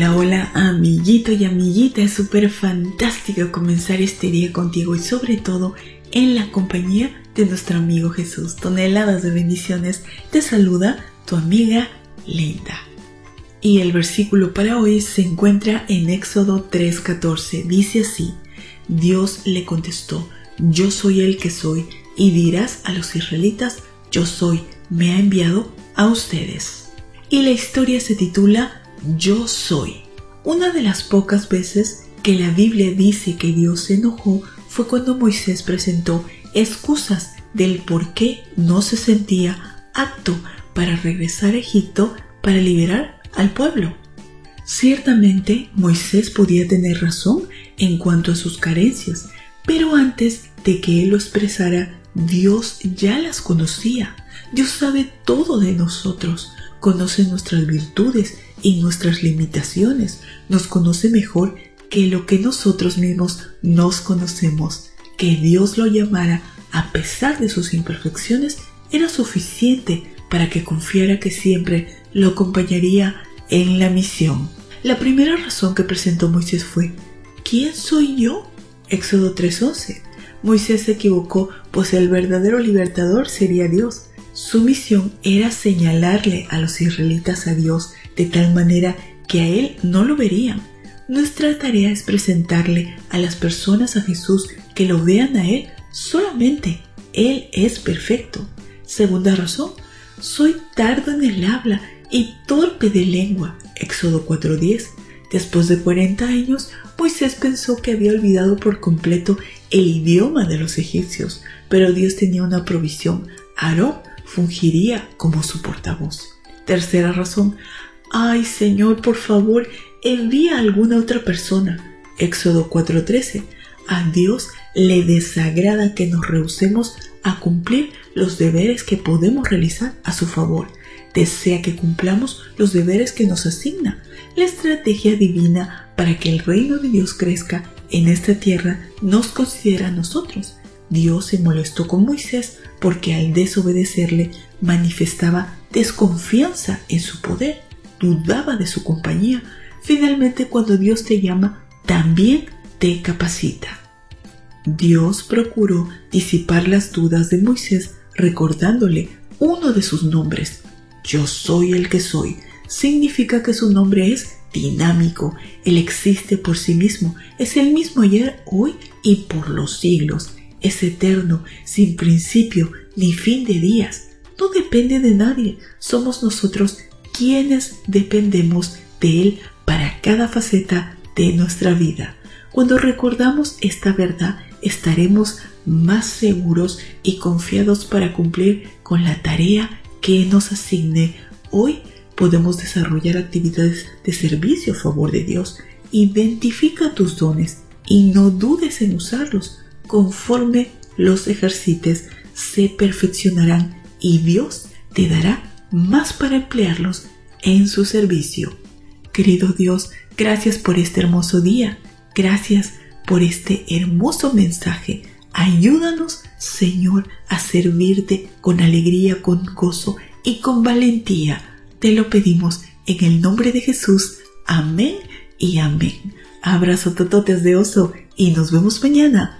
Hola, hola, amiguito y amiguita. Es súper fantástico comenzar este día contigo y sobre todo en la compañía de nuestro amigo Jesús. Toneladas de bendiciones. Te saluda tu amiga Linda. Y el versículo para hoy se encuentra en Éxodo 3:14. Dice así, Dios le contestó, yo soy el que soy, y dirás a los israelitas, yo soy, me ha enviado a ustedes. Y la historia se titula yo soy. Una de las pocas veces que la Biblia dice que Dios se enojó fue cuando Moisés presentó excusas del por qué no se sentía apto para regresar a Egipto para liberar al pueblo. Ciertamente Moisés podía tener razón en cuanto a sus carencias, pero antes de que él lo expresara, Dios ya las conocía. Dios sabe todo de nosotros, conoce nuestras virtudes y nuestras limitaciones, nos conoce mejor que lo que nosotros mismos nos conocemos. Que Dios lo llamara a pesar de sus imperfecciones era suficiente para que confiara que siempre lo acompañaría en la misión. La primera razón que presentó Moisés fue ¿Quién soy yo? Éxodo 3:11. Moisés se equivocó, pues el verdadero libertador sería Dios. Su misión era señalarle a los israelitas a Dios de tal manera que a Él no lo verían. Nuestra tarea es presentarle a las personas a Jesús que lo vean a Él solamente. Él es perfecto. Segunda razón, soy tardo en el habla y torpe de lengua. Éxodo 4.10. Después de 40 años, Moisés pensó que había olvidado por completo el idioma de los egipcios, pero Dios tenía una provisión. Aarón fungiría como su portavoz. Tercera razón, Ay Señor, por favor, envía a alguna otra persona. Éxodo 4:13. A Dios le desagrada que nos rehusemos a cumplir los deberes que podemos realizar a su favor. Desea que cumplamos los deberes que nos asigna. La estrategia divina para que el reino de Dios crezca en esta tierra nos considera a nosotros. Dios se molestó con Moisés porque al desobedecerle manifestaba desconfianza en su poder dudaba de su compañía, finalmente cuando Dios te llama, también te capacita. Dios procuró disipar las dudas de Moisés recordándole uno de sus nombres. Yo soy el que soy. Significa que su nombre es dinámico. Él existe por sí mismo. Es el mismo ayer, hoy y por los siglos. Es eterno, sin principio ni fin de días. No depende de nadie. Somos nosotros quienes dependemos de Él para cada faceta de nuestra vida. Cuando recordamos esta verdad, estaremos más seguros y confiados para cumplir con la tarea que nos asigne. Hoy podemos desarrollar actividades de servicio a favor de Dios. Identifica tus dones y no dudes en usarlos. Conforme los ejercites, se perfeccionarán y Dios te dará más para emplearlos en su servicio. Querido Dios, gracias por este hermoso día, gracias por este hermoso mensaje. Ayúdanos, Señor, a servirte con alegría, con gozo y con valentía. Te lo pedimos en el nombre de Jesús. Amén y amén. Abrazo tototes de oso y nos vemos mañana